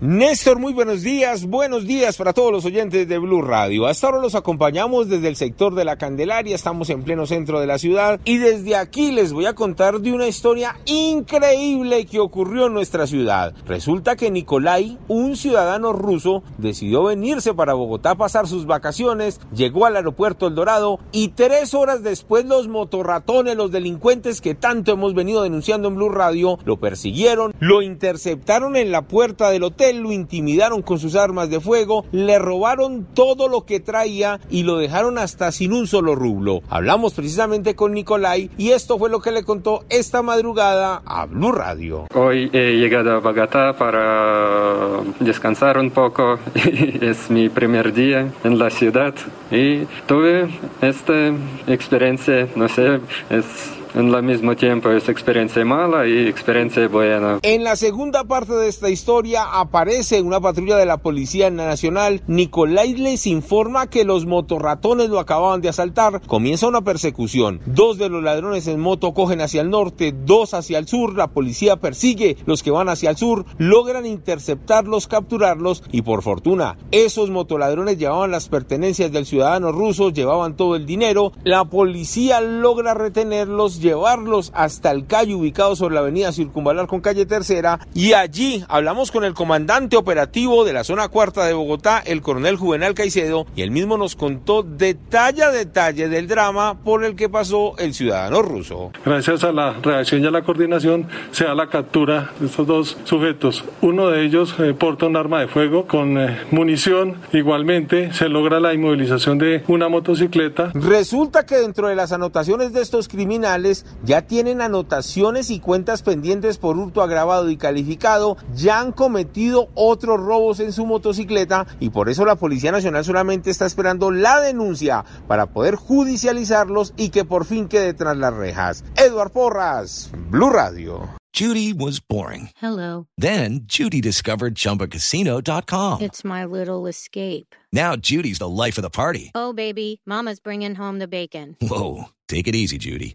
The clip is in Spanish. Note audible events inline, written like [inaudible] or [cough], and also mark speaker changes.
Speaker 1: Néstor, muy buenos días, buenos días para todos los oyentes de Blue Radio. Hasta ahora los acompañamos desde el sector de la Candelaria, estamos en pleno centro de la ciudad. Y desde aquí les voy a contar de una historia increíble que ocurrió en nuestra ciudad. Resulta que Nikolai, un ciudadano ruso, decidió venirse para Bogotá a pasar sus vacaciones, llegó al aeropuerto El Dorado y tres horas después los motorratones, los delincuentes que tanto hemos venido denunciando en Blue Radio, lo persiguieron, lo interceptaron en la puerta del hotel lo intimidaron con sus armas de fuego, le robaron todo lo que traía y lo dejaron hasta sin un solo rublo. Hablamos precisamente con Nicolai y esto fue lo que le contó esta madrugada a Blue Radio.
Speaker 2: Hoy he llegado a Bogotá para descansar un poco. [laughs] es mi primer día en la ciudad y tuve esta experiencia, no sé, es en el mismo tiempo es experiencia mala y experiencia buena.
Speaker 1: En la segunda parte de esta historia aparece una patrulla de la Policía Nacional. Nicolai les informa que los motorratones lo acababan de asaltar. Comienza una persecución. Dos de los ladrones en moto cogen hacia el norte, dos hacia el sur. La policía persigue los que van hacia el sur. Logran interceptarlos, capturarlos y por fortuna esos motoladrones llevaban las pertenencias del ciudadano ruso, llevaban todo el dinero. La policía logra retenerlos llevarlos hasta el calle ubicado sobre la avenida Circunvalar con calle Tercera y allí hablamos con el comandante operativo de la zona cuarta de Bogotá, el coronel Juvenal Caicedo, y él mismo nos contó detalle a detalle del drama por el que pasó el ciudadano ruso.
Speaker 3: Gracias a la reacción y a la coordinación se da la captura de estos dos sujetos. Uno de ellos eh, porta un arma de fuego con eh, munición. Igualmente se logra la inmovilización de una motocicleta.
Speaker 1: Resulta que dentro de las anotaciones de estos criminales ya tienen anotaciones y cuentas pendientes por hurto agravado y calificado, ya han cometido otros robos en su motocicleta y por eso la Policía Nacional solamente está esperando la denuncia para poder judicializarlos y que por fin quede tras las rejas. Eduard Porras, Blue Radio.
Speaker 4: Judy was boring.
Speaker 5: Hello.
Speaker 4: Then Judy discovered ChumbaCasino.com.
Speaker 5: It's my little escape.
Speaker 4: Now Judy's the life of the party.
Speaker 5: Oh, baby, Mama's bringing home the bacon.
Speaker 4: Whoa, take it easy, Judy.